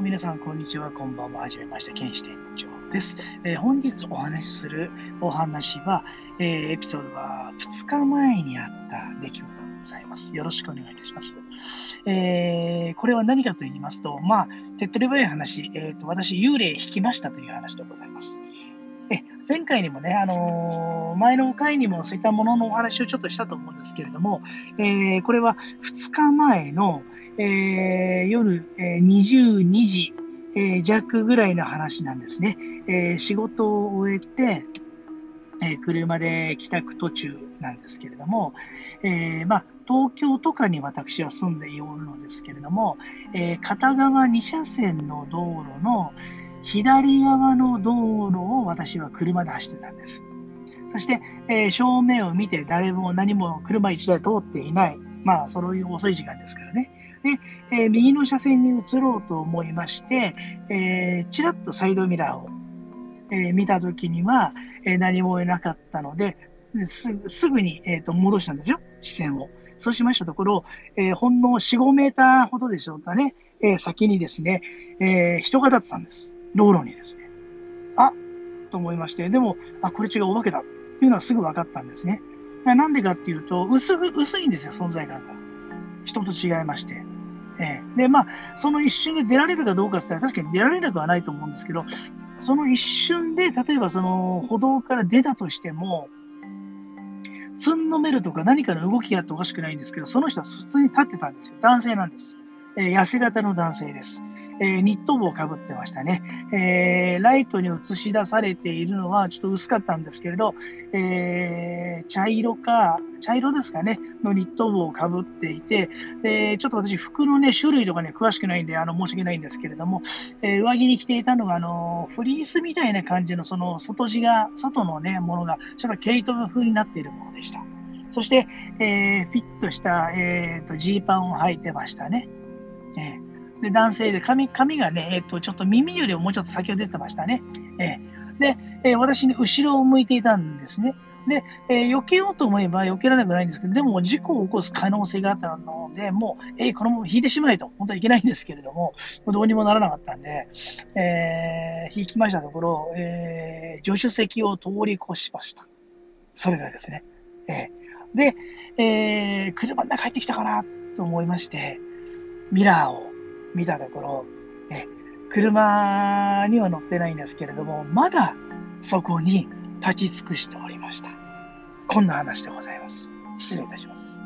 皆さん、こんにちは。こんばんは。はじめまして。剣士店長です、えー、本日お話しするお話は、えー、エピソードは2日前にあった出来事でございます。よろしくお願いいたします。えー、これは何かと言いますと、まあ、手っ取り早い話、えーと、私、幽霊引きましたという話でございます。前回にもね、あのー、前の回にもそういったもののお話をちょっとしたと思うんですけれども、えー、これは2日前の、えー、夜、え22時、え弱ぐらいの話なんですね。え仕事を終えて、え車で帰宅途中なんですけれども、えー、まあ、東京とかに私は住んでいるのですけれども、えー、片側2車線の道路の左側の道路を私は車で走ってたんです。そして、えー、正面を見て誰も何も車1台通っていない。まあ、そういう遅い時間ですからね。で、えー、右の車線に移ろうと思いまして、えー、ちらっとサイドミラーを、えー、見たときには、えー、何もいなかったので、すぐすぐに、えーと、戻したんですよ、視線を。そうしましたところ、えー、ほんの4、5メーターほどでしょうかね、えー、先にですね、えー、人が立ってたんです。道路にですね。あと思いまして、でも、あ、これ違うお化けだっていうのはすぐ分かったんですね。なんでかっていうと、薄薄いんですよ、存在感が。人と違いまして。えー、で、まあ、その一瞬で出られるかどうかって言ったら確かに出られなくはないと思うんですけど、その一瞬で、例えばその歩道から出たとしても、つんのめるとか何かの動きがあっておかしくないんですけど、その人は普通に立ってたんですよ。男性なんです。えー、痩せ型の男性です。え、ニット帽をかぶってましたね。え、ライトに映し出されているのはちょっと薄かったんですけれど、えー、茶色か、茶色ですかね、のニット帽をかぶっていて、で、ちょっと私服のね、種類とかね、詳しくないんで、あの、申し訳ないんですけれども、え上着に着ていたのが、あの、フリースみたいな感じの、その、外地が、外のね、ものが、ちょっと毛糸風になっているものでした。そして、えフィットした、えっ、と、ジーパンを履いてましたね。えーで、男性で髪、髪がね、えっ、と、ちょっと耳よりももうちょっと先を出てましたね。えー、で、えー、私に後ろを向いていたんですね。で、えー、避けようと思えば避けられなくないんですけど、でも事故を起こす可能性があったので、もう、えー、このまま引いてしまえと、本当はいけないんですけれども、どうにもならなかったんで、えー、引きましたところ、えー、助手席を通り越しました。それがですね。えー、で、えー、車の中入ってきたかなと思いまして、ミラーを見たところ、え車には乗ってないんですけれども、まだそこに立ち尽くしておりました。こんな話でございます。失礼いたします。